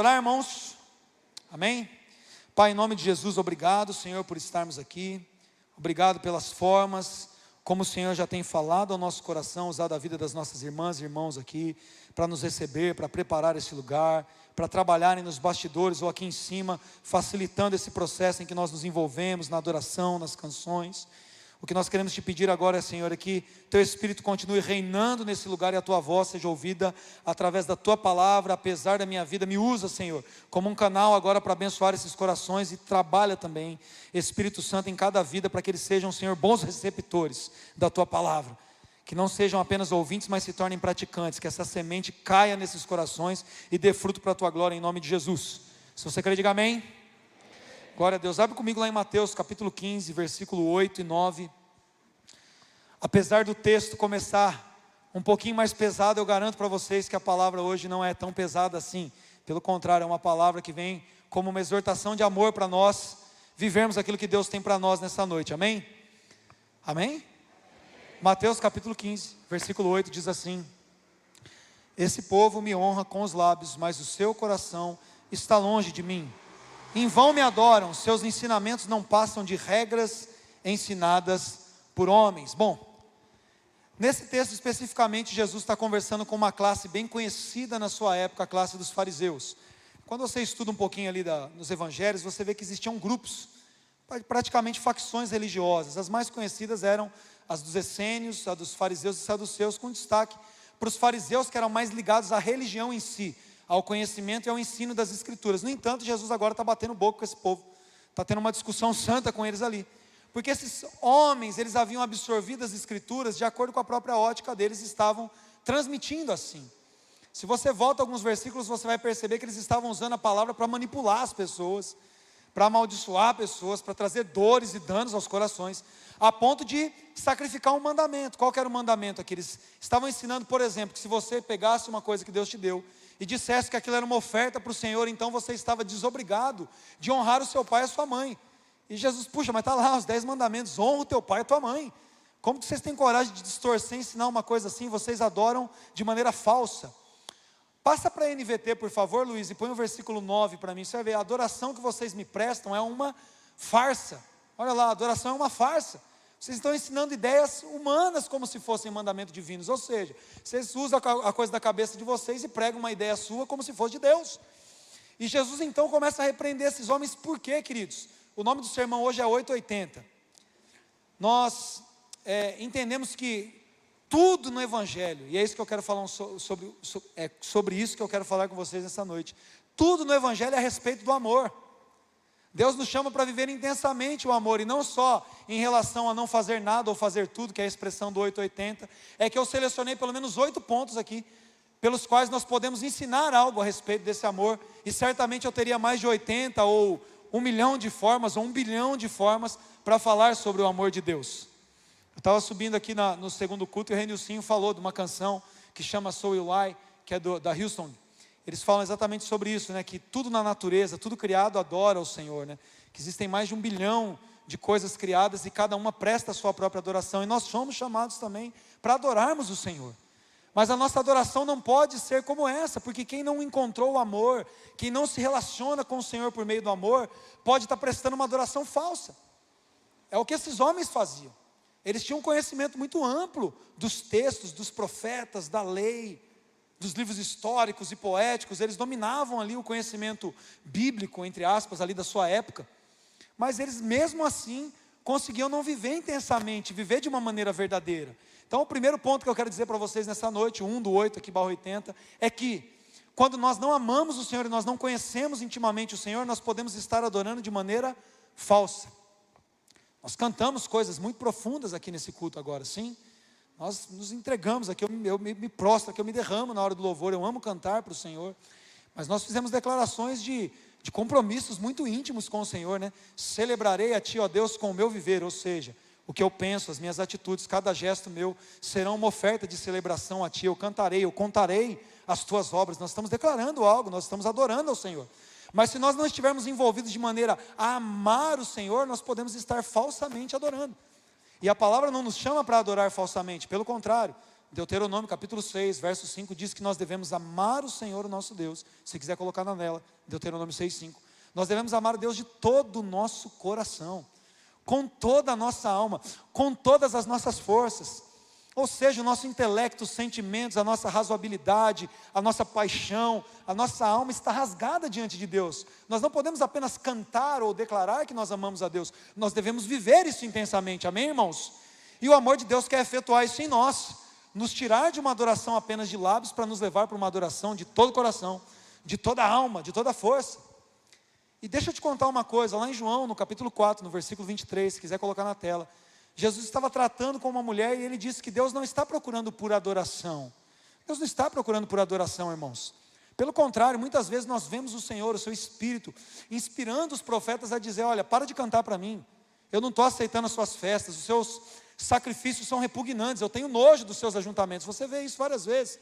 Olá, irmãos. Amém? Pai, em nome de Jesus, obrigado, Senhor, por estarmos aqui. Obrigado pelas formas como o Senhor já tem falado ao nosso coração, usado a vida das nossas irmãs e irmãos aqui, para nos receber, para preparar esse lugar, para trabalharem nos bastidores ou aqui em cima, facilitando esse processo em que nós nos envolvemos na adoração, nas canções. O que nós queremos te pedir agora, Senhor, é que teu Espírito continue reinando nesse lugar e a tua voz seja ouvida através da tua palavra, apesar da minha vida. Me usa, Senhor, como um canal agora para abençoar esses corações e trabalha também, Espírito Santo, em cada vida, para que eles sejam, Senhor, bons receptores da tua palavra. Que não sejam apenas ouvintes, mas se tornem praticantes. Que essa semente caia nesses corações e dê fruto para a tua glória, em nome de Jesus. Se você quer, diga amém. Glória a Deus. Abre comigo lá em Mateus capítulo 15, versículo 8 e 9. Apesar do texto começar um pouquinho mais pesado, eu garanto para vocês que a palavra hoje não é tão pesada assim. Pelo contrário, é uma palavra que vem como uma exortação de amor para nós vivermos aquilo que Deus tem para nós nessa noite. Amém? Amém? Mateus capítulo 15, versículo 8 diz assim: Esse povo me honra com os lábios, mas o seu coração está longe de mim. Em vão me adoram, seus ensinamentos não passam de regras ensinadas por homens. Bom, nesse texto especificamente, Jesus está conversando com uma classe bem conhecida na sua época, a classe dos fariseus. Quando você estuda um pouquinho ali da, nos evangelhos, você vê que existiam grupos, praticamente facções religiosas. As mais conhecidas eram as dos essênios, a dos fariseus e saduceus, com destaque para os fariseus que eram mais ligados à religião em si ao conhecimento e ao ensino das Escrituras. No entanto, Jesus agora está batendo boca com esse povo, está tendo uma discussão santa com eles ali. Porque esses homens, eles haviam absorvido as Escrituras de acordo com a própria ótica deles, estavam transmitindo assim. Se você volta alguns versículos, você vai perceber que eles estavam usando a palavra para manipular as pessoas, para amaldiçoar pessoas, para trazer dores e danos aos corações, a ponto de sacrificar um mandamento. Qual era o mandamento aqui? Eles estavam ensinando, por exemplo, que se você pegasse uma coisa que Deus te deu e dissesse que aquilo era uma oferta para o Senhor, então você estava desobrigado de honrar o seu pai e a sua mãe. E Jesus, puxa, mas está lá os dez mandamentos, honra o teu pai e a tua mãe. Como que vocês têm coragem de distorcer, ensinar uma coisa assim? Vocês adoram de maneira falsa. Passa para a NVT, por favor, Luiz, e põe o versículo 9 para mim. Você vai ver, a adoração que vocês me prestam é uma farsa. Olha lá, a adoração é uma farsa. Vocês estão ensinando ideias humanas como se fossem mandamentos divinos. Ou seja, vocês usam a coisa da cabeça de vocês e pregam uma ideia sua como se fosse de Deus. E Jesus então começa a repreender esses homens, por quê, queridos? O nome do sermão hoje é 880. Nós é, entendemos que tudo no Evangelho, e é isso que eu quero falar sobre, sobre, é sobre isso que eu quero falar com vocês nessa noite. Tudo no Evangelho é a respeito do amor. Deus nos chama para viver intensamente o amor, e não só em relação a não fazer nada ou fazer tudo, que é a expressão do 880, é que eu selecionei pelo menos oito pontos aqui, pelos quais nós podemos ensinar algo a respeito desse amor, e certamente eu teria mais de 80 ou um milhão de formas, ou um bilhão de formas, para falar sobre o amor de Deus. Eu estava subindo aqui na, no segundo culto e o Renilcinho falou de uma canção que chama So You Lie, que é do, da Houston, eles falam exatamente sobre isso, né? Que tudo na natureza, tudo criado adora o Senhor, né? Que existem mais de um bilhão de coisas criadas e cada uma presta a sua própria adoração. E nós somos chamados também para adorarmos o Senhor. Mas a nossa adoração não pode ser como essa, porque quem não encontrou o amor, quem não se relaciona com o Senhor por meio do amor, pode estar prestando uma adoração falsa. É o que esses homens faziam. Eles tinham um conhecimento muito amplo dos textos, dos profetas, da lei, dos livros históricos e poéticos, eles dominavam ali o conhecimento bíblico, entre aspas, ali da sua época, mas eles mesmo assim conseguiam não viver intensamente, viver de uma maneira verdadeira. Então, o primeiro ponto que eu quero dizer para vocês nessa noite, 1 do 8 aqui, barro 80, é que quando nós não amamos o Senhor e nós não conhecemos intimamente o Senhor, nós podemos estar adorando de maneira falsa. Nós cantamos coisas muito profundas aqui nesse culto agora, sim, nós nos entregamos aqui, eu, eu me, me prostro aqui, eu me derramo na hora do louvor, eu amo cantar para o Senhor. Mas nós fizemos declarações de, de compromissos muito íntimos com o Senhor, né? Celebrarei a Ti, ó Deus, com o meu viver, ou seja, o que eu penso, as minhas atitudes, cada gesto meu serão uma oferta de celebração a Ti. Eu cantarei, eu contarei as Tuas obras. Nós estamos declarando algo, nós estamos adorando ao Senhor. Mas se nós não estivermos envolvidos de maneira a amar o Senhor, nós podemos estar falsamente adorando. E a palavra não nos chama para adorar falsamente, pelo contrário, Deuteronômio capítulo 6, verso 5 diz que nós devemos amar o Senhor, o nosso Deus. Se quiser colocar na tela, Deuteronômio 6, 5. Nós devemos amar a Deus de todo o nosso coração, com toda a nossa alma, com todas as nossas forças. Ou seja, o nosso intelecto, os sentimentos, a nossa razoabilidade, a nossa paixão, a nossa alma está rasgada diante de Deus. Nós não podemos apenas cantar ou declarar que nós amamos a Deus, nós devemos viver isso intensamente, amém, irmãos? E o amor de Deus quer efetuar isso em nós, nos tirar de uma adoração apenas de lábios para nos levar para uma adoração de todo o coração, de toda a alma, de toda a força. E deixa eu te contar uma coisa, lá em João, no capítulo 4, no versículo 23, se quiser colocar na tela. Jesus estava tratando com uma mulher e ele disse que Deus não está procurando por adoração. Deus não está procurando por adoração, irmãos. Pelo contrário, muitas vezes nós vemos o Senhor, o seu Espírito, inspirando os profetas a dizer: Olha, para de cantar para mim, eu não estou aceitando as suas festas, os seus sacrifícios são repugnantes, eu tenho nojo dos seus ajuntamentos. Você vê isso várias vezes.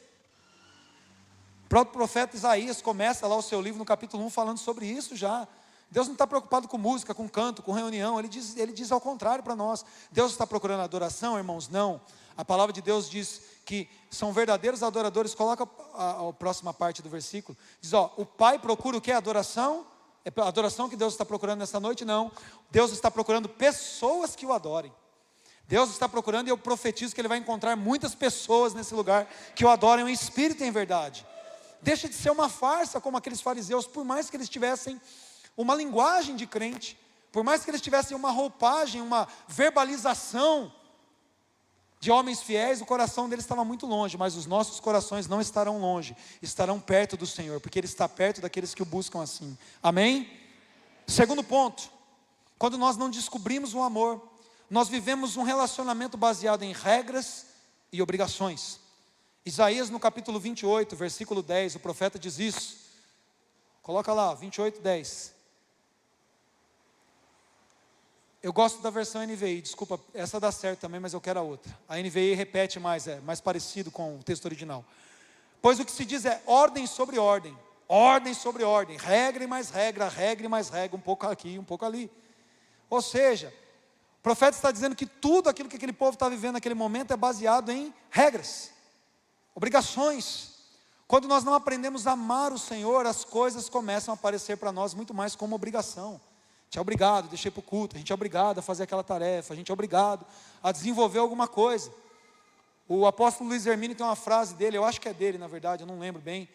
O próprio profeta Isaías começa lá o seu livro no capítulo 1 falando sobre isso já. Deus não está preocupado com música, com canto, com reunião, ele diz, ele diz ao contrário para nós. Deus está procurando adoração, irmãos? Não. A palavra de Deus diz que são verdadeiros adoradores. Coloca a, a próxima parte do versículo. Diz: ó, o Pai procura o que? Adoração? É a adoração que Deus está procurando nessa noite? Não. Deus está procurando pessoas que o adorem. Deus está procurando e eu profetizo que Ele vai encontrar muitas pessoas nesse lugar que o adorem em espírito em verdade. Deixa de ser uma farsa como aqueles fariseus, por mais que eles tivessem uma linguagem de crente, por mais que eles tivessem uma roupagem, uma verbalização de homens fiéis, o coração deles estava muito longe, mas os nossos corações não estarão longe, estarão perto do Senhor, porque Ele está perto daqueles que o buscam assim. Amém? Segundo ponto, quando nós não descobrimos o amor, nós vivemos um relacionamento baseado em regras e obrigações. Isaías no capítulo 28, versículo 10, o profeta diz isso. Coloca lá, 28, 10. Eu gosto da versão NVI, desculpa, essa dá certo também, mas eu quero a outra. A NVI repete mais, é mais parecido com o texto original. Pois o que se diz é ordem sobre ordem, ordem sobre ordem, regra e mais regra, regra e mais regra, um pouco aqui, um pouco ali. Ou seja, o profeta está dizendo que tudo aquilo que aquele povo está vivendo naquele momento é baseado em regras, obrigações. Quando nós não aprendemos a amar o Senhor, as coisas começam a aparecer para nós muito mais como obrigação gente é obrigado, deixei para o culto, a gente é obrigado a fazer aquela tarefa, a gente é obrigado a desenvolver alguma coisa. O apóstolo Luiz Hermínio tem uma frase dele, eu acho que é dele, na verdade, eu não lembro bem,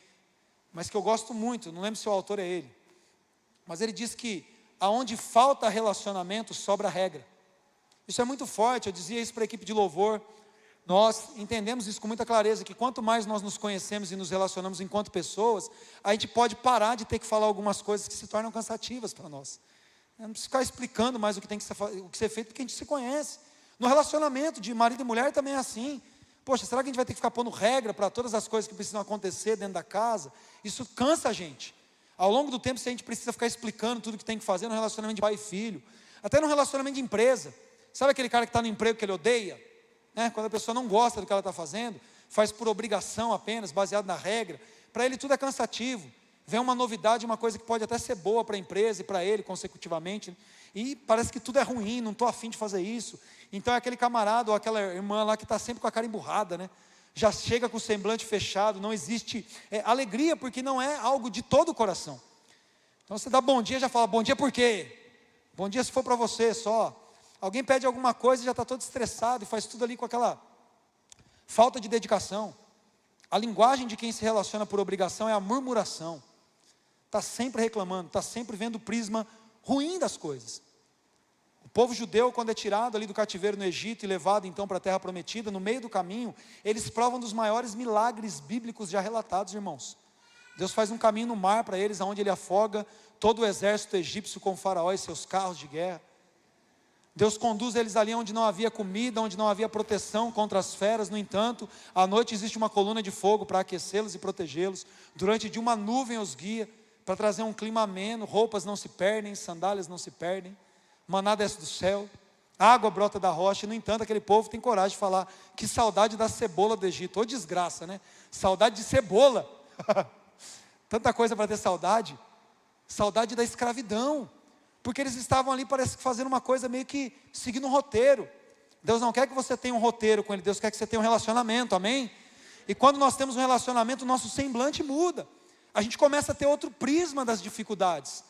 mas que eu gosto muito, não lembro se o autor é ele. Mas ele diz que aonde falta relacionamento, sobra regra. Isso é muito forte, eu dizia isso para a equipe de louvor. Nós entendemos isso com muita clareza, que quanto mais nós nos conhecemos e nos relacionamos enquanto pessoas, a gente pode parar de ter que falar algumas coisas que se tornam cansativas para nós. Eu não preciso ficar explicando mais o que tem que ser, o que ser feito, porque a gente se conhece. No relacionamento de marido e mulher também é assim. Poxa, será que a gente vai ter que ficar pondo regra para todas as coisas que precisam acontecer dentro da casa? Isso cansa a gente. Ao longo do tempo, se a gente precisa ficar explicando tudo que tem que fazer no relacionamento de pai e filho, até no relacionamento de empresa. Sabe aquele cara que está no emprego que ele odeia? Né? Quando a pessoa não gosta do que ela está fazendo, faz por obrigação apenas, baseado na regra. Para ele tudo é cansativo vem uma novidade, uma coisa que pode até ser boa para a empresa e para ele consecutivamente, e parece que tudo é ruim, não estou afim de fazer isso. Então é aquele camarada ou aquela irmã lá que está sempre com a cara emburrada, né? Já chega com o semblante fechado, não existe é, alegria, porque não é algo de todo o coração. Então você dá bom dia, já fala, bom dia por quê? Bom dia se for para você só. Alguém pede alguma coisa e já está todo estressado e faz tudo ali com aquela falta de dedicação. A linguagem de quem se relaciona por obrigação é a murmuração está sempre reclamando, está sempre vendo o prisma ruim das coisas. O povo judeu, quando é tirado ali do cativeiro no Egito e levado então para a terra prometida, no meio do caminho, eles provam dos maiores milagres bíblicos já relatados, irmãos. Deus faz um caminho no mar para eles, aonde ele afoga todo o exército egípcio com faraó e seus carros de guerra. Deus conduz eles ali onde não havia comida, onde não havia proteção contra as feras. No entanto, à noite existe uma coluna de fogo para aquecê-los e protegê-los. Durante de uma nuvem os guia para trazer um clima ameno, roupas não se perdem, sandálias não se perdem, maná desce do céu, água brota da rocha, e no entanto aquele povo tem coragem de falar que saudade da cebola do Egito, ou desgraça, né? Saudade de cebola, tanta coisa para ter saudade, saudade da escravidão, porque eles estavam ali, parece que fazendo uma coisa meio que seguindo um roteiro, Deus não quer que você tenha um roteiro com Ele, Deus quer que você tenha um relacionamento, amém? E quando nós temos um relacionamento, o nosso semblante muda. A gente começa a ter outro prisma das dificuldades.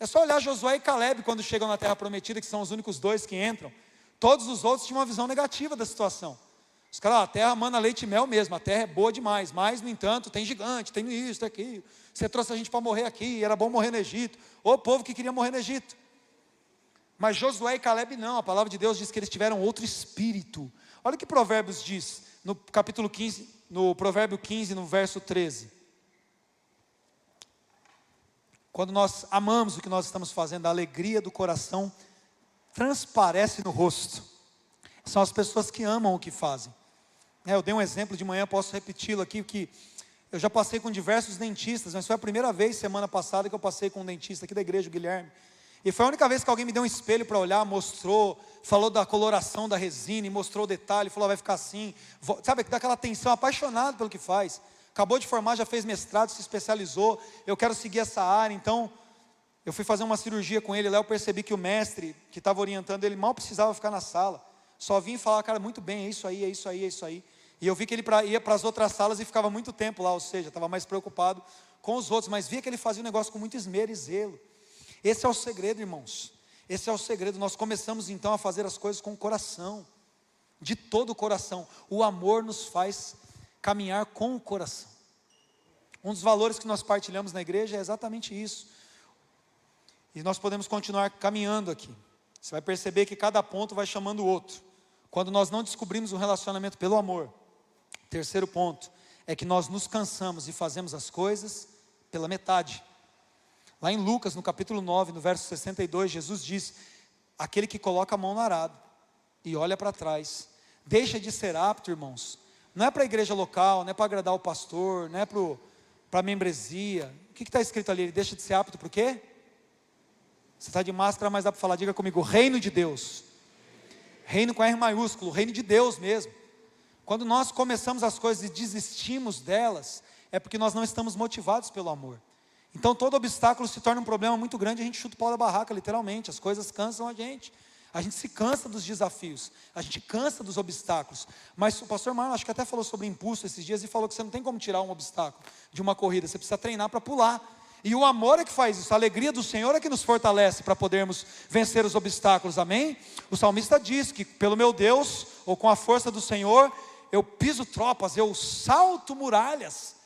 É só olhar Josué e Caleb quando chegam na terra prometida, que são os únicos dois que entram. Todos os outros tinham uma visão negativa da situação. Os caras, ah, a terra manda leite e mel mesmo, a terra é boa demais, mas, no entanto, tem gigante, tem isso, tem aquilo. Você trouxe a gente para morrer aqui, era bom morrer no Egito. O povo que queria morrer no Egito. Mas Josué e Caleb não, a palavra de Deus diz que eles tiveram outro espírito. Olha o que Provérbios diz, no capítulo 15, no Provérbio 15, no verso 13. Quando nós amamos o que nós estamos fazendo, a alegria do coração transparece no rosto. São as pessoas que amam o que fazem. É, eu dei um exemplo de manhã, posso repeti-lo aqui, que eu já passei com diversos dentistas, mas foi a primeira vez, semana passada, que eu passei com um dentista aqui da igreja, o Guilherme. E foi a única vez que alguém me deu um espelho para olhar, mostrou, falou da coloração da resina, mostrou o detalhe, falou, vai ficar assim. Sabe, dá aquela atenção, apaixonado pelo que faz. Acabou de formar, já fez mestrado, se especializou. Eu quero seguir essa área, então eu fui fazer uma cirurgia com ele. Lá eu percebi que o mestre que estava orientando ele mal precisava ficar na sala. Só vinha falar, cara, muito bem, é isso aí, é isso aí, é isso aí. E eu vi que ele ia para as outras salas e ficava muito tempo lá, ou seja, estava mais preocupado com os outros, mas via que ele fazia o negócio com muito esmero e zelo. Esse é o segredo, irmãos. Esse é o segredo. Nós começamos então a fazer as coisas com o coração, de todo o coração. O amor nos faz caminhar com o coração. Um dos valores que nós partilhamos na igreja é exatamente isso. E nós podemos continuar caminhando aqui. Você vai perceber que cada ponto vai chamando o outro. Quando nós não descobrimos um relacionamento pelo amor. Terceiro ponto é que nós nos cansamos e fazemos as coisas pela metade. Lá em Lucas, no capítulo 9, no verso 62, Jesus diz: Aquele que coloca a mão no arado e olha para trás, deixa de ser apto, irmãos. Não é para a igreja local, não é para agradar o pastor, não é para a membresia. O que está escrito ali? Ele deixa de ser apto o quê? Você está de máscara, mas dá para falar, diga comigo: reino de Deus. Reino com R maiúsculo, reino de Deus mesmo. Quando nós começamos as coisas e desistimos delas, é porque nós não estamos motivados pelo amor. Então todo obstáculo se torna um problema muito grande, a gente chuta o pau da barraca, literalmente. As coisas cansam a gente. A gente se cansa dos desafios, a gente cansa dos obstáculos. Mas o pastor Marlon acho que até falou sobre impulso esses dias e falou que você não tem como tirar um obstáculo de uma corrida, você precisa treinar para pular. E o amor é que faz isso, a alegria do Senhor é que nos fortalece para podermos vencer os obstáculos, amém? O salmista diz que pelo meu Deus, ou com a força do Senhor, eu piso tropas, eu salto muralhas.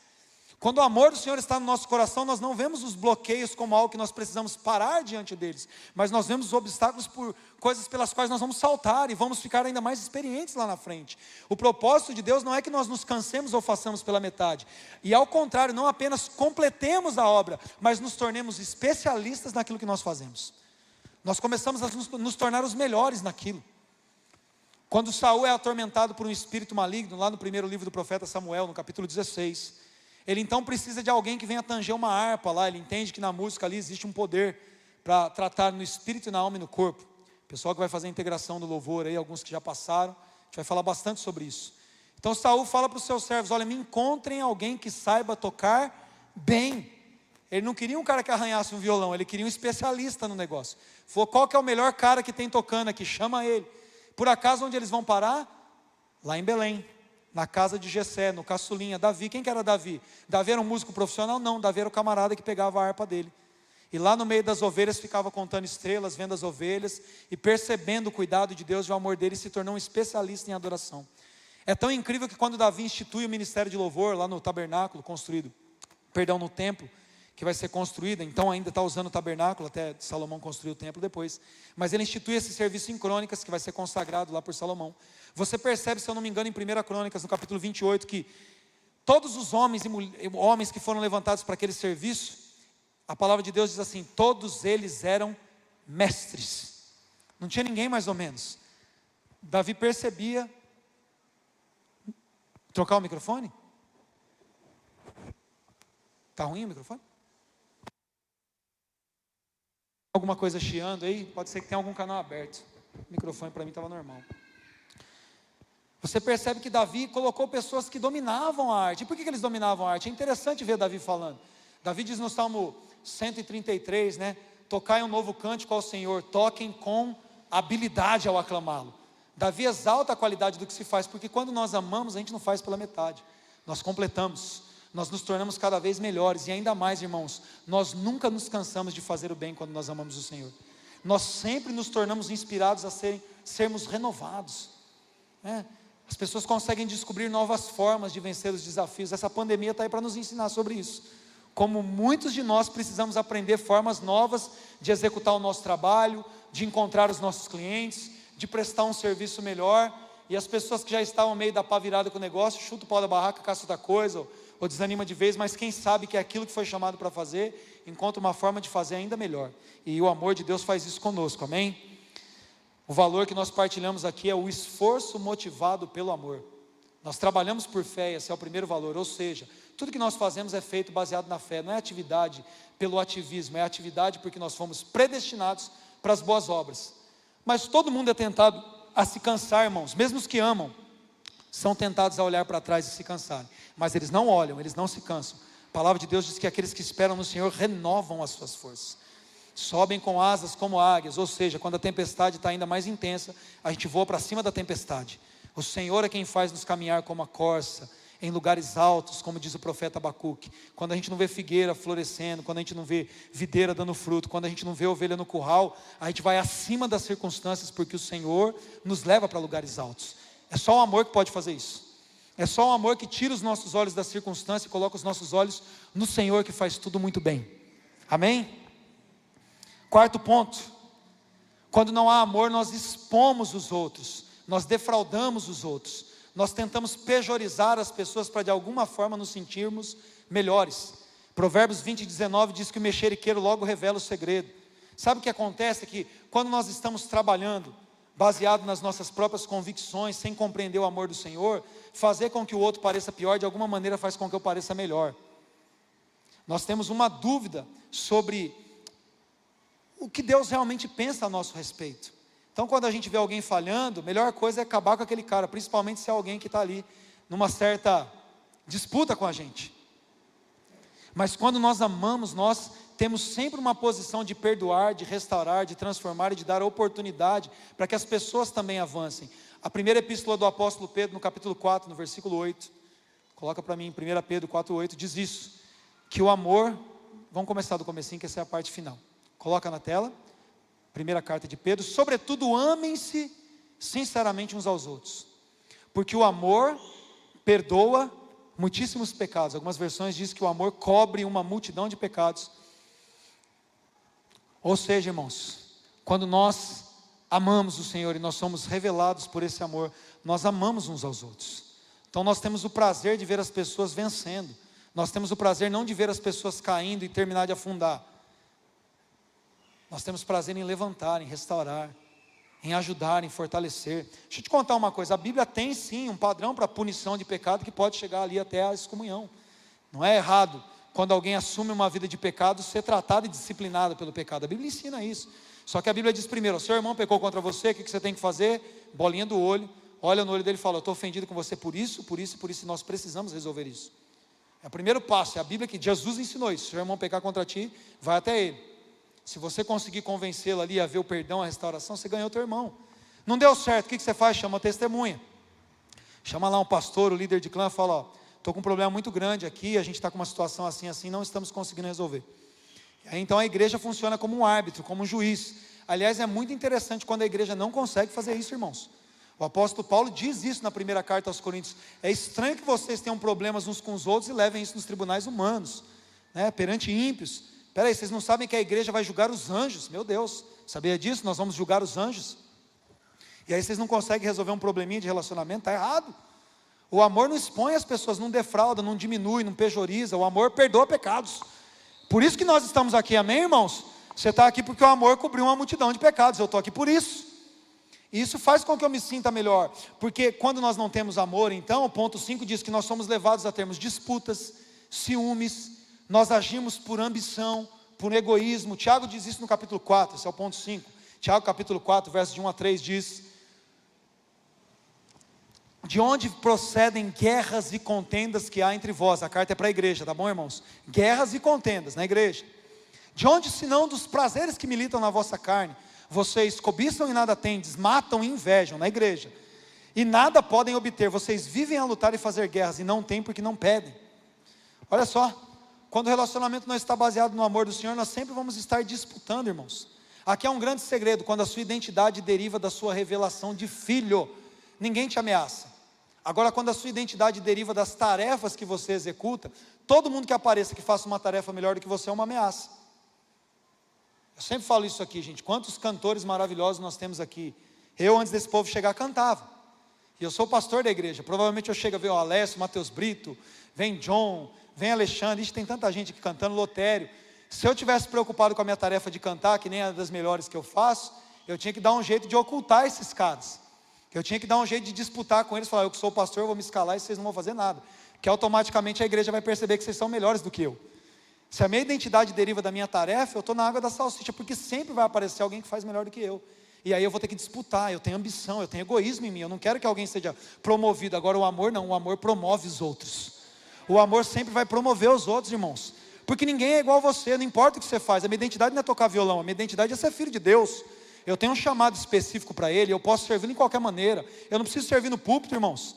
Quando o amor do Senhor está no nosso coração, nós não vemos os bloqueios como algo que nós precisamos parar diante deles, mas nós vemos os obstáculos por coisas pelas quais nós vamos saltar e vamos ficar ainda mais experientes lá na frente. O propósito de Deus não é que nós nos cansemos ou façamos pela metade, e ao contrário, não apenas completemos a obra, mas nos tornemos especialistas naquilo que nós fazemos. Nós começamos a nos, nos tornar os melhores naquilo. Quando Saul é atormentado por um espírito maligno, lá no primeiro livro do profeta Samuel, no capítulo 16, ele então precisa de alguém que venha tanger uma harpa lá. Ele entende que na música ali existe um poder para tratar no espírito, na alma e no corpo. Pessoal que vai fazer a integração do louvor aí, alguns que já passaram, a gente vai falar bastante sobre isso. Então Saul fala para os seus servos: olha, me encontrem alguém que saiba tocar bem. Ele não queria um cara que arranhasse um violão, ele queria um especialista no negócio. Falou: qual que é o melhor cara que tem tocando aqui? Chama ele. Por acaso, onde eles vão parar? Lá em Belém na casa de Jessé, no caçulinha, Davi, quem que era Davi? Davi era um músico profissional? Não, Davi era o camarada que pegava a harpa dele. E lá no meio das ovelhas ficava contando estrelas, vendo as ovelhas e percebendo o cuidado de Deus e o amor dele, se tornou um especialista em adoração. É tão incrível que quando Davi institui o ministério de louvor lá no tabernáculo construído, perdão, no templo, que vai ser construída, então ainda está usando o tabernáculo, até Salomão construiu o templo depois, mas ele institui esse serviço em crônicas, que vai ser consagrado lá por Salomão. Você percebe, se eu não me engano, em 1 Crônicas, no capítulo 28, que todos os homens e homens que foram levantados para aquele serviço, a palavra de Deus diz assim: todos eles eram mestres. Não tinha ninguém mais ou menos. Davi percebia. Trocar o microfone? Está ruim o microfone? Alguma coisa chiando aí? Pode ser que tenha algum canal aberto. O microfone para mim estava normal. Você percebe que Davi colocou pessoas que dominavam a arte. E por que, que eles dominavam a arte? É interessante ver Davi falando. Davi diz no Salmo 133, né? Tocai um novo cântico ao Senhor, toquem com habilidade ao aclamá-lo. Davi exalta a qualidade do que se faz, porque quando nós amamos, a gente não faz pela metade, nós completamos, nós nos tornamos cada vez melhores, e ainda mais, irmãos, nós nunca nos cansamos de fazer o bem quando nós amamos o Senhor, nós sempre nos tornamos inspirados a serem, sermos renovados, né? as pessoas conseguem descobrir novas formas de vencer os desafios, essa pandemia está aí para nos ensinar sobre isso, como muitos de nós precisamos aprender formas novas de executar o nosso trabalho, de encontrar os nossos clientes, de prestar um serviço melhor, e as pessoas que já estavam meio da pá virada com o negócio, chuta o pau da barraca, caça outra coisa, ou, ou desanima de vez, mas quem sabe que é aquilo que foi chamado para fazer, encontra uma forma de fazer ainda melhor. E o amor de Deus faz isso conosco, amém? O valor que nós partilhamos aqui é o esforço motivado pelo amor. Nós trabalhamos por fé, esse é o primeiro valor, ou seja, tudo que nós fazemos é feito baseado na fé, não é atividade pelo ativismo, é atividade porque nós fomos predestinados para as boas obras. Mas todo mundo é tentado a se cansar, irmãos, mesmo os que amam, são tentados a olhar para trás e se cansarem, mas eles não olham, eles não se cansam. A palavra de Deus diz que aqueles que esperam no Senhor renovam as suas forças, sobem com asas como águias, ou seja, quando a tempestade está ainda mais intensa, a gente voa para cima da tempestade. O Senhor é quem faz nos caminhar como a corça, em lugares altos, como diz o profeta Abacuque. Quando a gente não vê figueira florescendo, quando a gente não vê videira dando fruto, quando a gente não vê ovelha no curral, a gente vai acima das circunstâncias, porque o Senhor nos leva para lugares altos. É só o amor que pode fazer isso. É só o amor que tira os nossos olhos da circunstância e coloca os nossos olhos no Senhor que faz tudo muito bem. Amém? Quarto ponto. Quando não há amor, nós expomos os outros, nós defraudamos os outros nós tentamos pejorizar as pessoas para de alguma forma nos sentirmos melhores. Provérbios 20, 19 diz que o mexeriqueiro logo revela o segredo. Sabe o que acontece? É que quando nós estamos trabalhando, baseado nas nossas próprias convicções, sem compreender o amor do Senhor, fazer com que o outro pareça pior, de alguma maneira faz com que eu pareça melhor. Nós temos uma dúvida sobre o que Deus realmente pensa a nosso respeito. Então, quando a gente vê alguém falhando, a melhor coisa é acabar com aquele cara, principalmente se é alguém que está ali numa certa disputa com a gente. Mas quando nós amamos, nós temos sempre uma posição de perdoar, de restaurar, de transformar e de dar oportunidade para que as pessoas também avancem. A primeira epístola do apóstolo Pedro, no capítulo 4, no versículo 8, coloca para mim, 1 Pedro 4, 8, diz isso, que o amor, vamos começar do comecinho, que essa é a parte final. Coloca na tela. Primeira carta de Pedro, sobretudo amem-se sinceramente uns aos outros, porque o amor perdoa muitíssimos pecados. Algumas versões dizem que o amor cobre uma multidão de pecados. Ou seja, irmãos, quando nós amamos o Senhor e nós somos revelados por esse amor, nós amamos uns aos outros. Então nós temos o prazer de ver as pessoas vencendo. Nós temos o prazer não de ver as pessoas caindo e terminar de afundar. Nós temos prazer em levantar, em restaurar, em ajudar, em fortalecer. Deixa eu te contar uma coisa: a Bíblia tem sim um padrão para punição de pecado que pode chegar ali até a excomunhão. Não é errado quando alguém assume uma vida de pecado ser tratado e disciplinado pelo pecado. A Bíblia ensina isso. Só que a Bíblia diz primeiro: seu irmão pecou contra você, o que você tem que fazer? Bolinha do olho, olha no olho dele e fala: estou ofendido com você por isso, por isso por isso, e nós precisamos resolver isso. É o primeiro passo, é a Bíblia que Jesus ensinou isso. Se seu irmão pecar contra ti, vai até ele. Se você conseguir convencê-lo ali a ver o perdão, a restauração, você ganhou teu irmão. Não deu certo, o que você faz? Chama a testemunha. Chama lá um pastor, o líder de clã, fala: Ó, estou com um problema muito grande aqui, a gente está com uma situação assim, assim, não estamos conseguindo resolver. Aí, então a igreja funciona como um árbitro, como um juiz. Aliás, é muito interessante quando a igreja não consegue fazer isso, irmãos. O apóstolo Paulo diz isso na primeira carta aos Coríntios. É estranho que vocês tenham problemas uns com os outros e levem isso nos tribunais humanos, né, perante ímpios. Peraí, vocês não sabem que a igreja vai julgar os anjos? Meu Deus, sabia disso? Nós vamos julgar os anjos. E aí vocês não conseguem resolver um probleminha de relacionamento? Está errado. O amor não expõe as pessoas, não defrauda, não diminui, não pejoriza. O amor perdoa pecados. Por isso que nós estamos aqui, amém, irmãos? Você está aqui porque o amor cobriu uma multidão de pecados. Eu estou aqui por isso. E isso faz com que eu me sinta melhor. Porque quando nós não temos amor, então, o ponto 5 diz que nós somos levados a termos disputas, ciúmes, nós agimos por ambição, por egoísmo. Tiago diz isso no capítulo 4, esse é o ponto 5. Tiago capítulo 4, versos de 1 a 3 diz: De onde procedem guerras e contendas que há entre vós? A carta é para a igreja, tá bom, irmãos? Guerras e contendas na igreja. De onde, senão, dos prazeres que militam na vossa carne? vocês cobiçam e nada têm, desmatam e invejam na igreja, e nada podem obter, vocês vivem a lutar e fazer guerras, e não têm porque não pedem. Olha só, quando o relacionamento não está baseado no amor do Senhor, nós sempre vamos estar disputando, irmãos. Aqui é um grande segredo: quando a sua identidade deriva da sua revelação de filho, ninguém te ameaça. Agora, quando a sua identidade deriva das tarefas que você executa, todo mundo que apareça que faça uma tarefa melhor do que você é uma ameaça. Eu sempre falo isso aqui, gente. Quantos cantores maravilhosos nós temos aqui. Eu, antes desse povo chegar, cantava. E eu sou pastor da igreja. Provavelmente eu chego a ver o Alessio, Matheus Brito, vem John, vem Alexandre. Ixi, tem tanta gente aqui cantando, Lotério. Se eu tivesse preocupado com a minha tarefa de cantar, que nem a das melhores que eu faço, eu tinha que dar um jeito de ocultar esses caras. Eu tinha que dar um jeito de disputar com eles, falar, eu que sou pastor, vou me escalar e vocês não vão fazer nada. Que automaticamente a igreja vai perceber que vocês são melhores do que eu. Se a minha identidade deriva da minha tarefa, eu estou na água da salsicha, porque sempre vai aparecer alguém que faz melhor do que eu. E aí eu vou ter que disputar, eu tenho ambição, eu tenho egoísmo em mim, eu não quero que alguém seja promovido. Agora o amor não, o amor promove os outros. O amor sempre vai promover os outros, irmãos. Porque ninguém é igual a você, não importa o que você faz. A minha identidade não é tocar violão, a minha identidade é ser filho de Deus. Eu tenho um chamado específico para Ele, eu posso servir de qualquer maneira. Eu não preciso servir no púlpito, irmãos.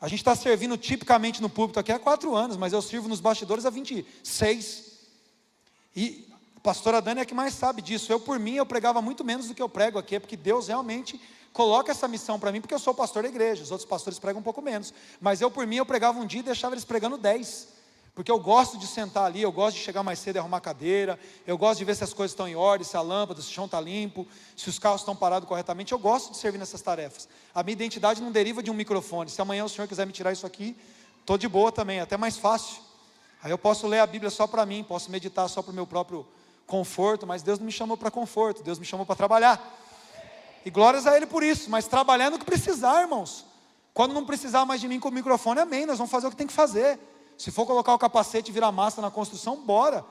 A gente está servindo tipicamente no púlpito aqui há quatro anos, mas eu sirvo nos bastidores há 26. E a pastora Dani é que mais sabe disso. Eu, por mim, eu pregava muito menos do que eu prego aqui, porque Deus realmente coloca essa missão para mim, porque eu sou pastor da igreja. Os outros pastores pregam um pouco menos. Mas eu, por mim, eu pregava um dia e deixava eles pregando dez. Porque eu gosto de sentar ali, eu gosto de chegar mais cedo e arrumar cadeira, eu gosto de ver se as coisas estão em ordem, se a lâmpada, se o chão está limpo, se os carros estão parados corretamente. Eu gosto de servir nessas tarefas. A minha identidade não deriva de um microfone. Se amanhã o senhor quiser me tirar isso aqui, estou de boa também, é até mais fácil. Aí eu posso ler a Bíblia só para mim, posso meditar só para o meu próprio conforto, mas Deus não me chamou para conforto, Deus me chamou para trabalhar. E glórias a Ele por isso, mas trabalhando o que precisar, irmãos. Quando não precisar mais de mim com o microfone, amém, nós vamos fazer o que tem que fazer. Se for colocar o capacete e virar massa na construção, bora.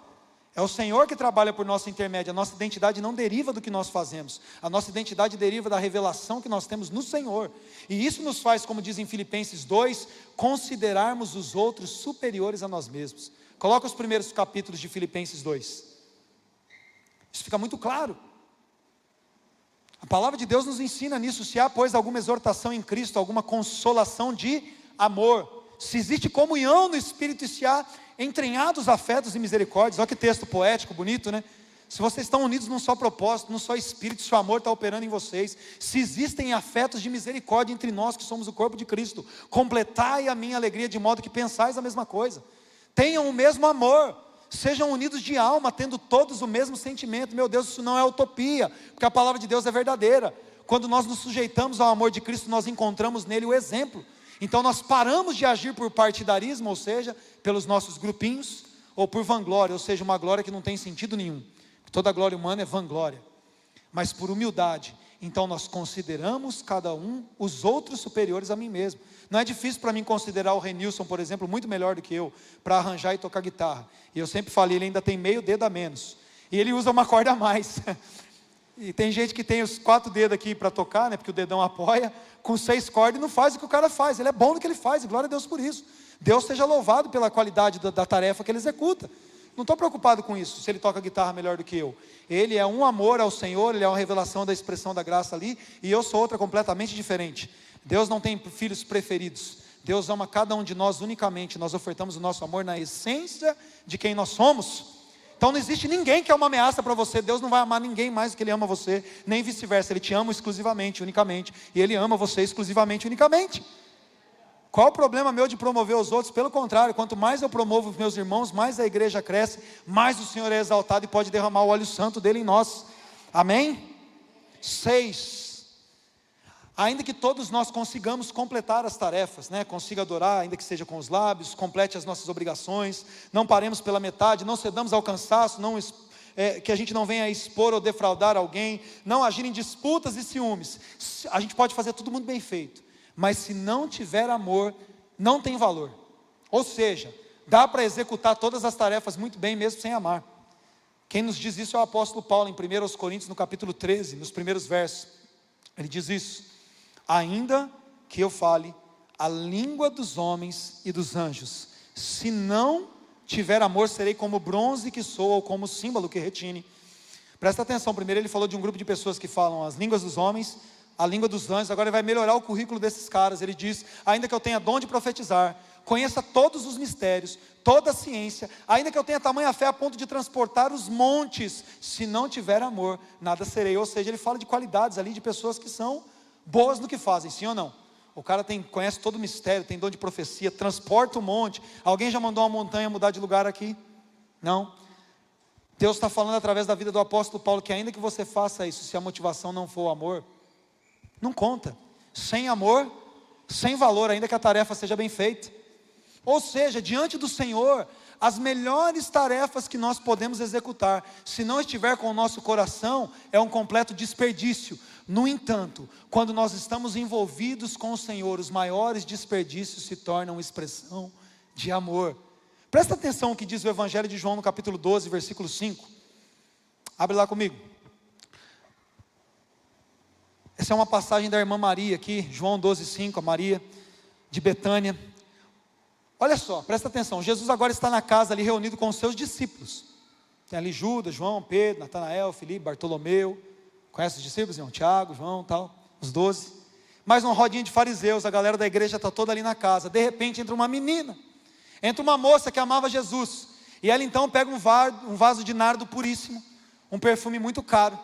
É o Senhor que trabalha por nossa intermédia. A nossa identidade não deriva do que nós fazemos. A nossa identidade deriva da revelação que nós temos no Senhor. E isso nos faz, como diz em Filipenses 2, considerarmos os outros superiores a nós mesmos. Coloca os primeiros capítulos de Filipenses 2. Isso fica muito claro. A palavra de Deus nos ensina nisso. Se há, pois, alguma exortação em Cristo, alguma consolação de amor se existe comunhão no Espírito e se há entranhados afetos e misericórdias. Olha que texto poético, bonito, né? Se vocês estão unidos num só propósito, num só Espírito, se o amor está operando em vocês, se existem afetos de misericórdia entre nós que somos o corpo de Cristo, completai a minha alegria de modo que pensais a mesma coisa. Tenham o mesmo amor, sejam unidos de alma, tendo todos o mesmo sentimento. Meu Deus, isso não é utopia, porque a palavra de Deus é verdadeira. Quando nós nos sujeitamos ao amor de Cristo, nós encontramos nele o exemplo. Então nós paramos de agir por partidarismo, ou seja, pelos nossos grupinhos, ou por vanglória, ou seja, uma glória que não tem sentido nenhum. Toda glória humana é vanglória. Mas por humildade, então nós consideramos cada um os outros superiores a mim mesmo. Não é difícil para mim considerar o Renilson, por exemplo, muito melhor do que eu, para arranjar e tocar guitarra. E eu sempre falei, ele ainda tem meio dedo a menos. E ele usa uma corda a mais. E tem gente que tem os quatro dedos aqui para tocar, né? Porque o dedão apoia, com seis cordas e não faz o que o cara faz. Ele é bom no que ele faz, e glória a Deus por isso. Deus seja louvado pela qualidade da, da tarefa que ele executa. Não estou preocupado com isso, se ele toca guitarra melhor do que eu. Ele é um amor ao Senhor, ele é uma revelação da expressão da graça ali, e eu sou outra completamente diferente. Deus não tem filhos preferidos. Deus ama cada um de nós unicamente. Nós ofertamos o nosso amor na essência de quem nós somos. Então não existe ninguém que é uma ameaça para você. Deus não vai amar ninguém mais do que Ele ama você, nem vice-versa. Ele te ama exclusivamente, unicamente. E Ele ama você exclusivamente, unicamente. Qual o problema meu de promover os outros? Pelo contrário, quanto mais eu promovo os meus irmãos, mais a igreja cresce, mais o Senhor é exaltado e pode derramar o óleo santo dele em nós. Amém? Seis. Ainda que todos nós consigamos completar as tarefas, né? consiga adorar, ainda que seja com os lábios, complete as nossas obrigações, não paremos pela metade, não cedamos ao cansaço, não, é, que a gente não venha expor ou defraudar alguém, não agir em disputas e ciúmes. A gente pode fazer tudo muito bem feito, mas se não tiver amor, não tem valor. Ou seja, dá para executar todas as tarefas muito bem mesmo sem amar. Quem nos diz isso é o apóstolo Paulo, em 1 Coríntios, no capítulo 13, nos primeiros versos. Ele diz isso ainda que eu fale a língua dos homens e dos anjos, se não tiver amor, serei como bronze que soa ou como símbolo que retine. Presta atenção, primeiro ele falou de um grupo de pessoas que falam as línguas dos homens, a língua dos anjos, agora ele vai melhorar o currículo desses caras. Ele diz: ainda que eu tenha dom de profetizar, conheça todos os mistérios, toda a ciência, ainda que eu tenha tamanha fé a ponto de transportar os montes, se não tiver amor, nada serei. Ou seja, ele fala de qualidades ali de pessoas que são boas no que fazem, sim ou não? O cara tem, conhece todo o mistério, tem dom de profecia, transporta um monte. Alguém já mandou uma montanha mudar de lugar aqui? Não. Deus está falando através da vida do apóstolo Paulo que ainda que você faça isso, se a motivação não for o amor, não conta. Sem amor, sem valor, ainda que a tarefa seja bem feita. Ou seja, diante do Senhor, as melhores tarefas que nós podemos executar, se não estiver com o nosso coração, é um completo desperdício. No entanto, quando nós estamos envolvidos com o Senhor, os maiores desperdícios se tornam expressão de amor. Presta atenção no que diz o Evangelho de João no capítulo 12, versículo 5. Abre lá comigo. Essa é uma passagem da irmã Maria aqui, João 12, 5, a Maria de Betânia. Olha só, presta atenção. Jesus agora está na casa ali reunido com os seus discípulos. Tem ali Judas, João, Pedro, Natanael, Felipe, Bartolomeu. Conhece os discípulos? Não? Tiago, João, tal, os doze. Mais uma rodinha de fariseus, a galera da igreja está toda ali na casa. De repente entra uma menina Entra uma moça que amava Jesus, e ela então pega um vaso de nardo puríssimo, um perfume muito caro,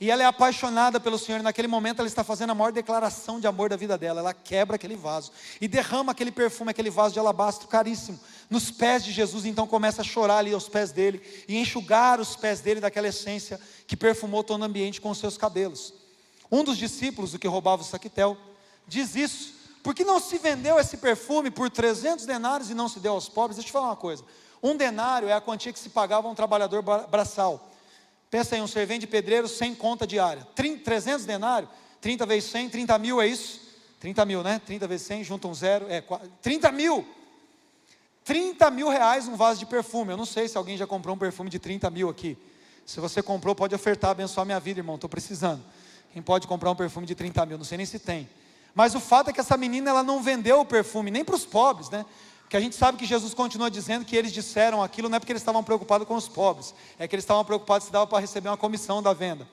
e ela é apaixonada pelo Senhor, e naquele momento ela está fazendo a maior declaração de amor da vida dela. Ela quebra aquele vaso e derrama aquele perfume, aquele vaso de alabastro caríssimo, nos pés de Jesus. Então começa a chorar ali aos pés dele e enxugar os pés dele daquela essência que perfumou todo o ambiente com os seus cabelos. Um dos discípulos, o que roubava o saquitel, diz isso por que não se vendeu esse perfume por 300 denários e não se deu aos pobres? Deixa eu te falar uma coisa. Um denário é a quantia que se pagava a um trabalhador braçal. Pensa em um servente de pedreiro sem conta diária. 30, 300 denários, 30 vezes 100, 30 mil é isso? 30 mil, né? 30 vezes 100, junta um zero, é 30 mil. 30 mil reais um vaso de perfume. Eu não sei se alguém já comprou um perfume de 30 mil aqui. Se você comprou, pode ofertar, abençoar minha vida, irmão. Estou precisando. Quem pode comprar um perfume de 30 mil? Não sei nem se tem. Mas o fato é que essa menina ela não vendeu o perfume nem para os pobres, né? Porque a gente sabe que Jesus continua dizendo que eles disseram aquilo não é porque eles estavam preocupados com os pobres, é que eles estavam preocupados se dava para receber uma comissão da venda.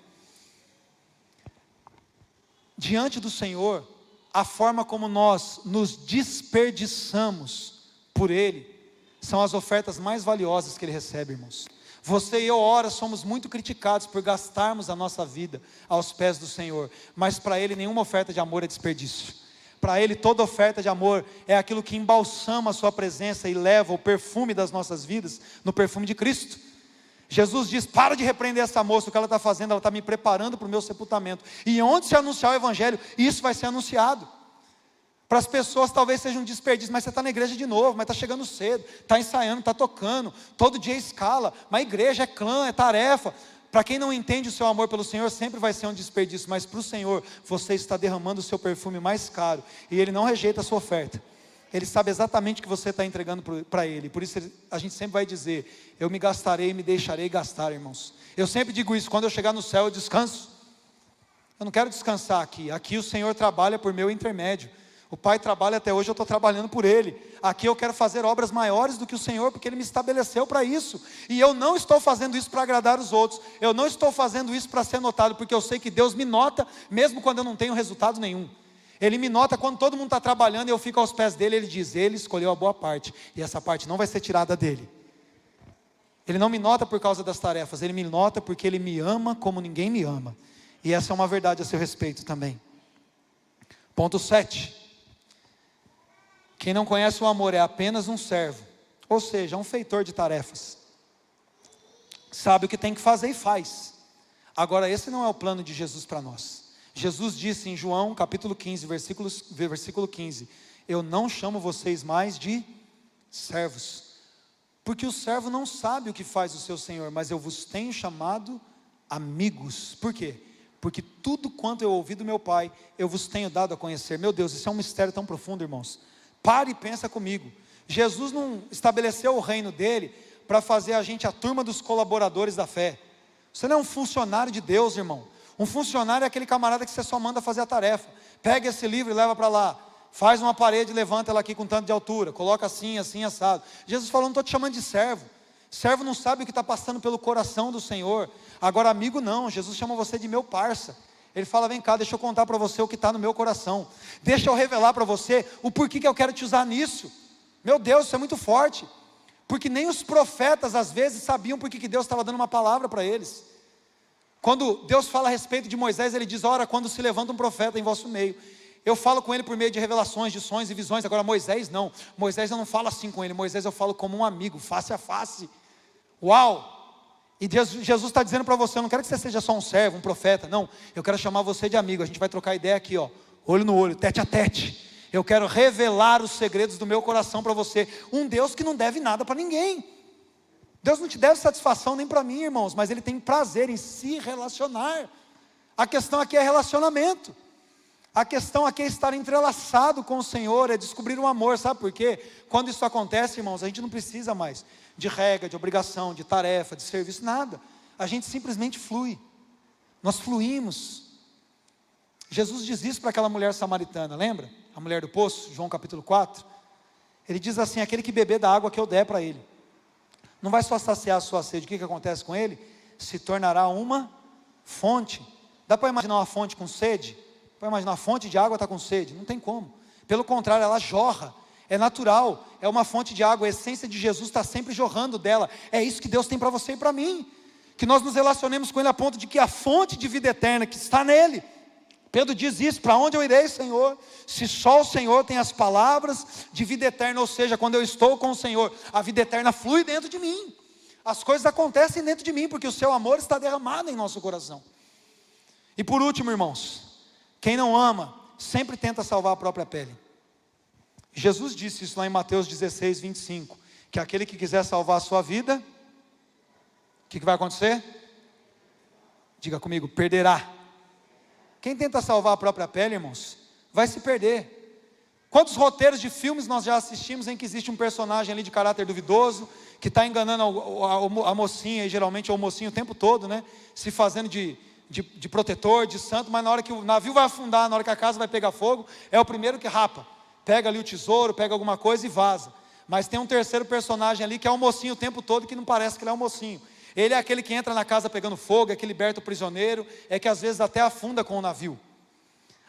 Diante do Senhor, a forma como nós nos desperdiçamos por Ele são as ofertas mais valiosas que Ele recebe, irmãos. Você e eu, ora, somos muito criticados por gastarmos a nossa vida aos pés do Senhor, mas para Ele nenhuma oferta de amor é desperdício. Para Ele, toda oferta de amor é aquilo que embalsama a Sua presença e leva o perfume das nossas vidas no perfume de Cristo. Jesus diz: para de repreender essa moça, o que ela está fazendo, ela está me preparando para o meu sepultamento. E onde se anunciar o Evangelho, isso vai ser anunciado. Para as pessoas talvez seja um desperdício, mas você está na igreja de novo, mas está chegando cedo, está ensaiando, está tocando, todo dia é escala, mas igreja é clã, é tarefa. Para quem não entende o seu amor pelo Senhor, sempre vai ser um desperdício, mas para o Senhor, você está derramando o seu perfume mais caro, e Ele não rejeita a sua oferta. Ele sabe exatamente o que você está entregando para Ele, por isso a gente sempre vai dizer: Eu me gastarei e me deixarei gastar, irmãos. Eu sempre digo isso: quando eu chegar no céu, eu descanso. Eu não quero descansar aqui, aqui o Senhor trabalha por meu intermédio. O Pai trabalha até hoje, eu estou trabalhando por Ele. Aqui eu quero fazer obras maiores do que o Senhor, porque Ele me estabeleceu para isso. E eu não estou fazendo isso para agradar os outros. Eu não estou fazendo isso para ser notado, porque eu sei que Deus me nota, mesmo quando eu não tenho resultado nenhum. Ele me nota quando todo mundo está trabalhando e eu fico aos pés dele. Ele diz: Ele escolheu a boa parte, e essa parte não vai ser tirada dele. Ele não me nota por causa das tarefas, ele me nota porque ele me ama como ninguém me ama. E essa é uma verdade a seu respeito também. Ponto 7. Quem não conhece o amor é apenas um servo, ou seja, um feitor de tarefas. Sabe o que tem que fazer e faz. Agora, esse não é o plano de Jesus para nós. Jesus disse em João capítulo 15, versículos, versículo 15: Eu não chamo vocês mais de servos, porque o servo não sabe o que faz o seu senhor, mas eu vos tenho chamado amigos. Por quê? Porque tudo quanto eu ouvi do meu Pai, eu vos tenho dado a conhecer. Meu Deus, isso é um mistério tão profundo, irmãos. Pare e pensa comigo. Jesus não estabeleceu o reino dele para fazer a gente a turma dos colaboradores da fé. Você não é um funcionário de Deus, irmão. Um funcionário é aquele camarada que você só manda fazer a tarefa. Pega esse livro e leva para lá. Faz uma parede, levanta ela aqui com tanto de altura. Coloca assim, assim, assado. Jesus falou: não estou te chamando de servo. Servo não sabe o que está passando pelo coração do Senhor. Agora, amigo, não. Jesus chama você de meu parça. Ele fala: vem cá, deixa eu contar para você o que está no meu coração. Deixa eu revelar para você o porquê que eu quero te usar nisso. Meu Deus, isso é muito forte. Porque nem os profetas, às vezes, sabiam por que Deus estava dando uma palavra para eles. Quando Deus fala a respeito de Moisés, ele diz: Ora, quando se levanta um profeta em vosso meio, eu falo com ele por meio de revelações, de sonhos e visões. Agora, Moisés não. Moisés eu não falo assim com ele. Moisés eu falo como um amigo, face a face. Uau! E Jesus está dizendo para você: eu não quero que você seja só um servo, um profeta. Não, eu quero chamar você de amigo. A gente vai trocar ideia aqui, ó, olho no olho, tete a tete. Eu quero revelar os segredos do meu coração para você. Um Deus que não deve nada para ninguém. Deus não te deve satisfação nem para mim, irmãos, mas Ele tem prazer em se relacionar. A questão aqui é relacionamento. A questão aqui é estar entrelaçado com o Senhor, é descobrir um amor, sabe por quê? Quando isso acontece, irmãos, a gente não precisa mais de regra, de obrigação, de tarefa, de serviço, nada. A gente simplesmente flui. Nós fluímos. Jesus diz isso para aquela mulher samaritana, lembra? A mulher do poço, João capítulo 4. Ele diz assim: aquele que beber da água que eu der para ele não vai só saciar a sua sede, o que, que acontece com ele? Se tornará uma fonte. Dá para imaginar uma fonte com sede? Para imaginar uma fonte de água está com sede? Não tem como. Pelo contrário, ela jorra. É natural, é uma fonte de água, a essência de Jesus está sempre jorrando dela. É isso que Deus tem para você e para mim. Que nós nos relacionemos com Ele a ponto de que a fonte de vida eterna que está nele, Pedro diz isso: para onde eu irei, Senhor? Se só o Senhor tem as palavras de vida eterna, ou seja, quando eu estou com o Senhor, a vida eterna flui dentro de mim. As coisas acontecem dentro de mim, porque o seu amor está derramado em nosso coração. E por último, irmãos, quem não ama, sempre tenta salvar a própria pele. Jesus disse isso lá em Mateus 16, 25: que aquele que quiser salvar a sua vida, o que, que vai acontecer? Diga comigo, perderá. Quem tenta salvar a própria pele, irmãos, vai se perder. Quantos roteiros de filmes nós já assistimos em que existe um personagem ali de caráter duvidoso, que está enganando a, a, a, mocinha, e geralmente é o mocinho o tempo todo, né? Se fazendo de, de, de, protetor, de santo, mas na hora que o navio vai afundar, na hora que a casa vai pegar fogo, é o primeiro que rapa. Pega ali o tesouro, pega alguma coisa e vaza. Mas tem um terceiro personagem ali que é o mocinho o tempo todo, que não parece que ele é um mocinho. Ele é aquele que entra na casa pegando fogo, é que liberta o prisioneiro, é que às vezes até afunda com o navio.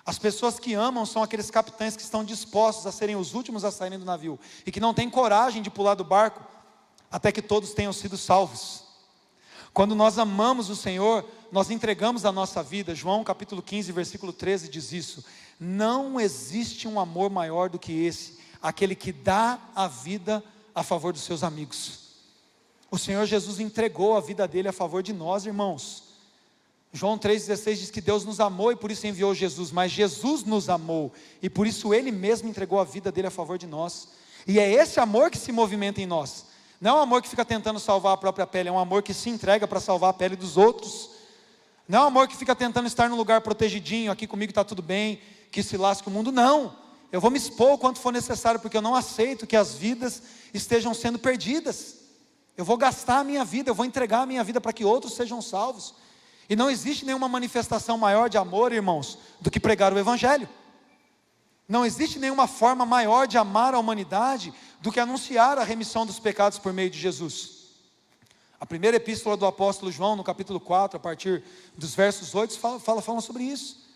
As pessoas que amam são aqueles capitães que estão dispostos a serem os últimos a saírem do navio e que não têm coragem de pular do barco até que todos tenham sido salvos. Quando nós amamos o Senhor, nós entregamos a nossa vida. João capítulo 15, versículo 13 diz isso. Não existe um amor maior do que esse, aquele que dá a vida a favor dos seus amigos. O Senhor Jesus entregou a vida dele a favor de nós, irmãos. João 3,16 diz que Deus nos amou e por isso enviou Jesus, mas Jesus nos amou e por isso Ele mesmo entregou a vida dele a favor de nós. E é esse amor que se movimenta em nós. Não é um amor que fica tentando salvar a própria pele, é um amor que se entrega para salvar a pele dos outros. Não é um amor que fica tentando estar num lugar protegidinho, aqui comigo está tudo bem, que se lasque o mundo. Não. Eu vou me expor o quanto for necessário, porque eu não aceito que as vidas estejam sendo perdidas. Eu vou gastar a minha vida, eu vou entregar a minha vida para que outros sejam salvos. E não existe nenhuma manifestação maior de amor, irmãos, do que pregar o Evangelho. Não existe nenhuma forma maior de amar a humanidade do que anunciar a remissão dos pecados por meio de Jesus. A primeira epístola do apóstolo João, no capítulo 4, a partir dos versos 8, fala, fala, fala sobre isso.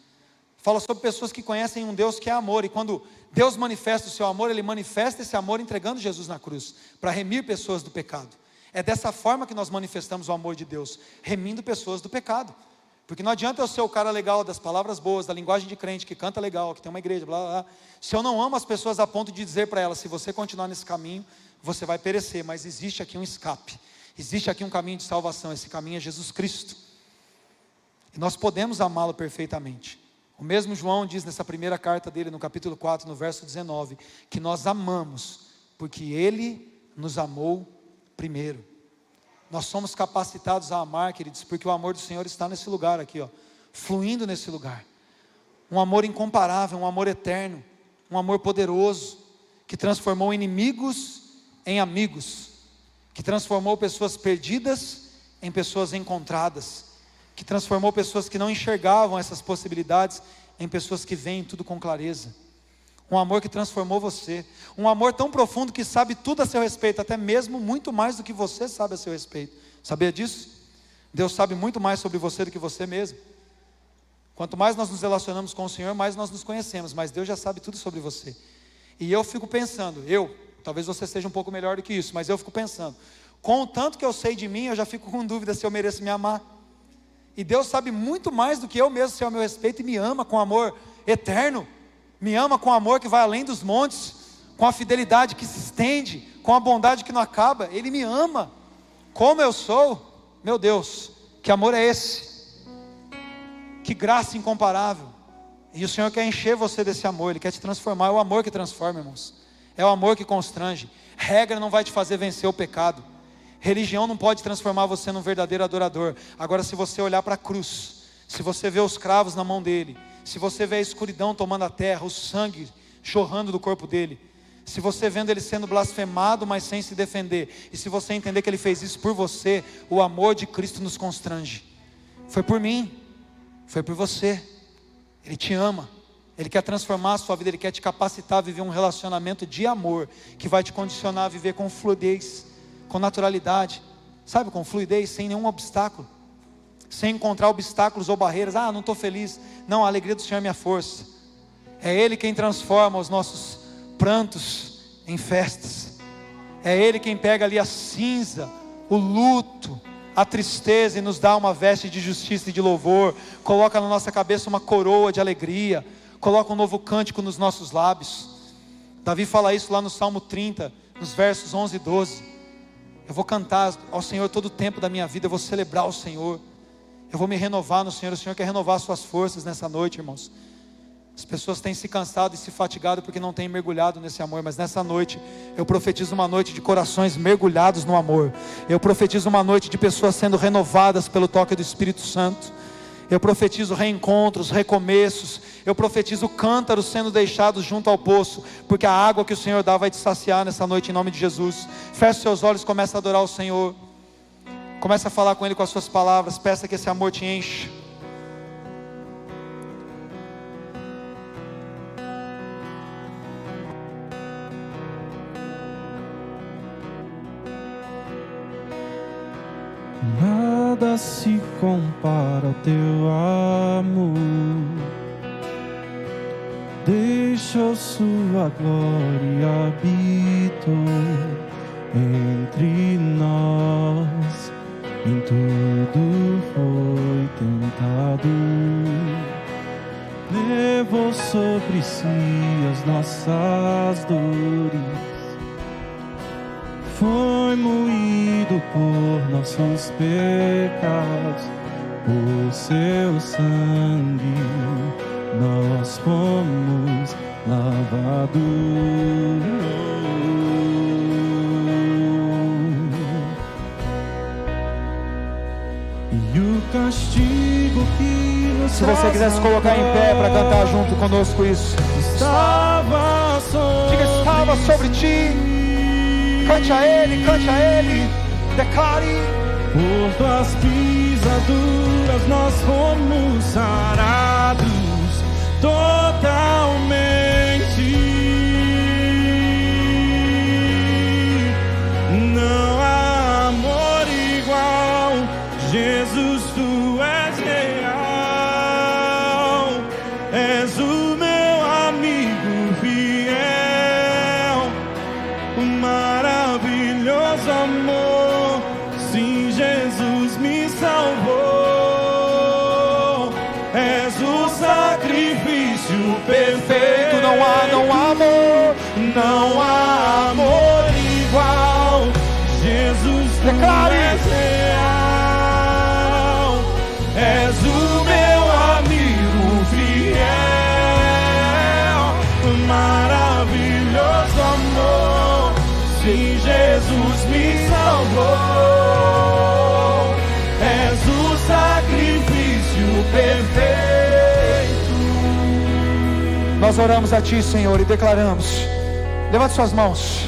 Fala sobre pessoas que conhecem um Deus que é amor, e quando Deus manifesta o seu amor, Ele manifesta esse amor entregando Jesus na cruz, para remir pessoas do pecado. É dessa forma que nós manifestamos o amor de Deus, remindo pessoas do pecado. Porque não adianta eu ser o cara legal das palavras boas, da linguagem de crente, que canta legal, que tem uma igreja, blá blá blá. Se eu não amo as pessoas a ponto de dizer para elas: se você continuar nesse caminho, você vai perecer. Mas existe aqui um escape, existe aqui um caminho de salvação. Esse caminho é Jesus Cristo. E nós podemos amá-lo perfeitamente. O mesmo João diz nessa primeira carta dele, no capítulo 4, no verso 19, que nós amamos, porque ele nos amou primeiro. Nós somos capacitados a amar, queridos, porque o amor do Senhor está nesse lugar aqui, ó, fluindo nesse lugar. Um amor incomparável, um amor eterno, um amor poderoso, que transformou inimigos em amigos, que transformou pessoas perdidas em pessoas encontradas, que transformou pessoas que não enxergavam essas possibilidades em pessoas que veem tudo com clareza. Um amor que transformou você. Um amor tão profundo que sabe tudo a seu respeito, até mesmo muito mais do que você sabe a seu respeito. Sabia disso? Deus sabe muito mais sobre você do que você mesmo. Quanto mais nós nos relacionamos com o Senhor, mais nós nos conhecemos, mas Deus já sabe tudo sobre você. E eu fico pensando, eu, talvez você seja um pouco melhor do que isso, mas eu fico pensando, com o tanto que eu sei de mim, eu já fico com dúvida se eu mereço me amar. E Deus sabe muito mais do que eu mesmo sei ao meu respeito e me ama com amor eterno, me ama com amor que vai além dos montes, com a fidelidade que se estende, com a bondade que não acaba. Ele me ama como eu sou. Meu Deus, que amor é esse? Que graça incomparável. E o Senhor quer encher você desse amor, Ele quer te transformar. É o amor que transforma, irmãos. É o amor que constrange. Regra não vai te fazer vencer o pecado. Religião não pode transformar você num verdadeiro adorador. Agora, se você olhar para a cruz, se você vê os cravos na mão dele, se você vê a escuridão tomando a terra, o sangue jorrando do corpo dele, se você vendo ele sendo blasfemado, mas sem se defender, e se você entender que ele fez isso por você, o amor de Cristo nos constrange. Foi por mim, foi por você. Ele te ama. Ele quer transformar a sua vida, ele quer te capacitar a viver um relacionamento de amor que vai te condicionar a viver com fluidez com naturalidade, sabe, com fluidez, sem nenhum obstáculo, sem encontrar obstáculos ou barreiras. Ah, não estou feliz. Não, a alegria do Senhor é minha força. É Ele quem transforma os nossos prantos em festas. É Ele quem pega ali a cinza, o luto, a tristeza e nos dá uma veste de justiça e de louvor, coloca na nossa cabeça uma coroa de alegria, coloca um novo cântico nos nossos lábios. Davi fala isso lá no Salmo 30, nos versos 11 e 12. Eu vou cantar ao Senhor todo o tempo da minha vida, eu vou celebrar o Senhor. Eu vou me renovar no Senhor. O Senhor quer renovar suas forças nessa noite, irmãos. As pessoas têm se cansado e se fatigado porque não têm mergulhado nesse amor, mas nessa noite eu profetizo uma noite de corações mergulhados no amor. Eu profetizo uma noite de pessoas sendo renovadas pelo toque do Espírito Santo. Eu profetizo reencontros, recomeços. Eu profetizo cântaros sendo deixados junto ao poço, porque a água que o Senhor dá vai te saciar nessa noite em nome de Jesus. Feche seus olhos, comece a adorar o Senhor. Comece a falar com Ele com as suas palavras. Peça que esse amor te enche. nada se compara ao teu amor. Deixou sua glória habitou entre nós. Em tudo foi tentado. Levou sobre si as nossas dores foi moído por nossos pecados, por seu sangue nós fomos lavados. Se você quiser se colocar em pé para cantar junto conosco isso, estava sobre, diga estava sobre ti. Cante a Ele, cante a Ele, declare. Por tuas pisaduras nós fomos sarados totalmente. Jesus, Declare. és real. És o meu amigo fiel. Maravilhoso amor. Sim, Jesus me salvou. És o sacrifício perfeito. Nós oramos a Ti, Senhor, e declaramos: levante suas mãos,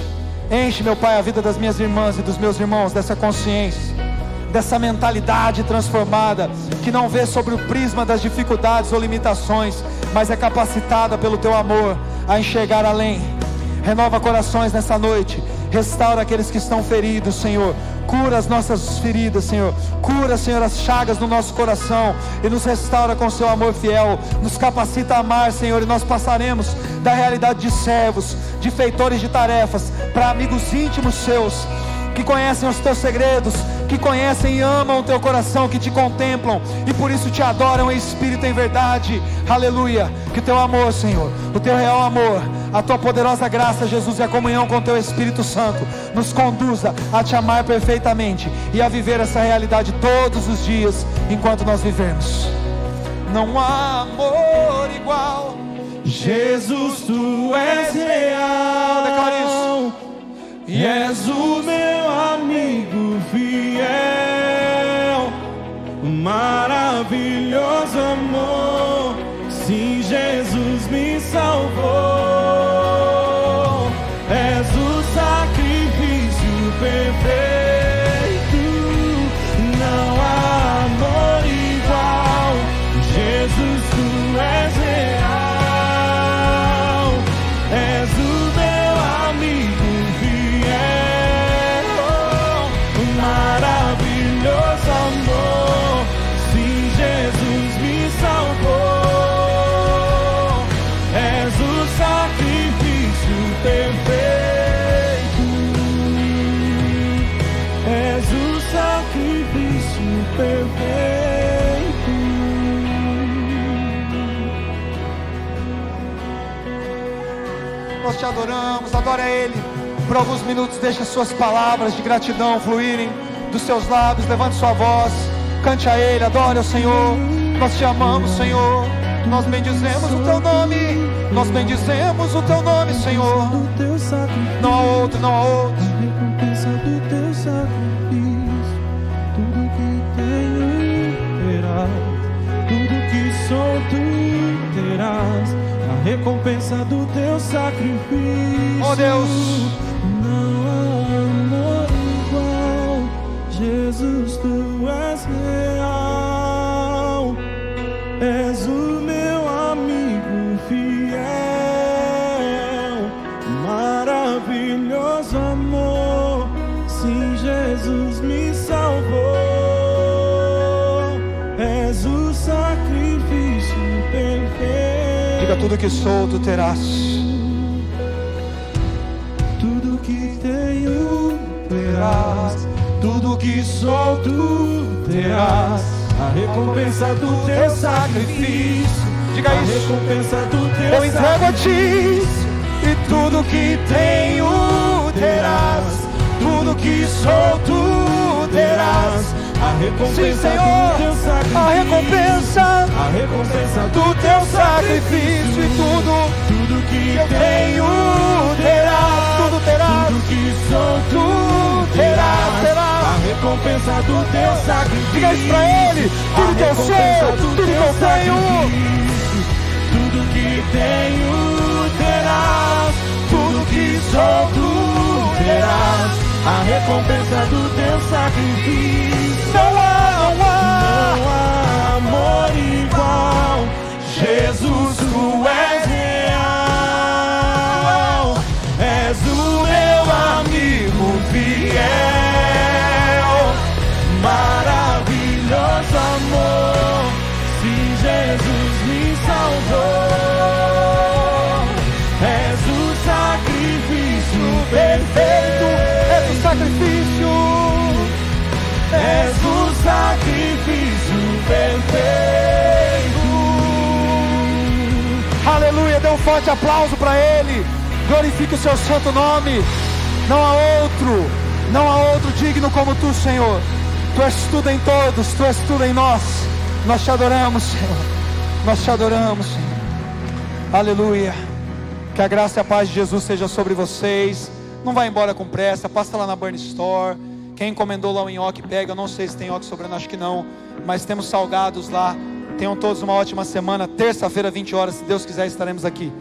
enche, meu Pai, a vida das minhas irmãs e dos meus irmãos dessa consciência, dessa mentalidade transformada, que não vê sobre o prisma das dificuldades ou limitações, mas é capacitada pelo teu amor a enxergar além. Renova corações nessa noite, restaura aqueles que estão feridos, Senhor. Cura as nossas feridas, Senhor. Cura, Senhor, as chagas do nosso coração e nos restaura com seu amor fiel. Nos capacita a amar, Senhor, e nós passaremos da realidade de servos, de feitores de tarefas, para amigos íntimos seus que conhecem os teus segredos, que conhecem e amam o teu coração, que te contemplam e por isso te adoram em espírito e em verdade. Aleluia. Que o teu amor, Senhor, o teu real amor, a tua poderosa graça, Jesus, e a comunhão com o teu Espírito Santo nos conduza a te amar perfeitamente e a viver essa realidade todos os dias enquanto nós vivemos. Não há amor igual. Jesus, tu és real. Declare isso. E és o meu maravilhoso amor. Adoramos, adora Ele. Por alguns minutos, deixa suas palavras de gratidão fluírem dos seus lábios. Levante sua voz, cante a Ele, adore ao Senhor. Nós te amamos, Senhor. Nós bendizemos o teu nome. Nós bendizemos o teu nome, Senhor. Não há outro, não há outro. recompensa do teu sacrifício, tudo que tenho terás, tudo que sou tu terás, recompensa do teu sacrifício. Oh Deus, Não há amor igual, Jesus, tu és real, és o tudo que sou, tu terás. Tudo que tenho terás, tudo que sou tu terás. A recompensa do teu sacrifício, Diga a isso. recompensa do teu Eu entrego a ti e tudo que tenho terás. Tudo que sou, tu terás. A Sim, recompensa Senhor, a recompensa. A recompensa do teu sacrifício e tudo. Tudo que eu tenho terás, tudo terás, tudo que sou tu terás, terás. A recompensa do teu sacrifício. Diga isso pra ele, tudo que eu sou, tudo que eu tenho. Tudo que tenho terás, tudo que sou tu terás. A recompensa do teu sacrifício. Sacrifício perfeito. Aleluia, dê um forte aplauso para Ele. Glorifique o seu santo nome. Não há outro, não há outro digno como tu, Senhor. Tu és tudo em todos, tu és tudo em nós. Nós te adoramos, Senhor. Nós te adoramos, Senhor. Aleluia. Que a graça e a paz de Jesus seja sobre vocês. Não vá embora com pressa, passa lá na Burn Store. Quem encomendou lá o nhoque, pega. Eu não sei se tem nhoque sobrando, acho que não. Mas temos salgados lá. Tenham todos uma ótima semana. Terça-feira, 20 horas, se Deus quiser, estaremos aqui.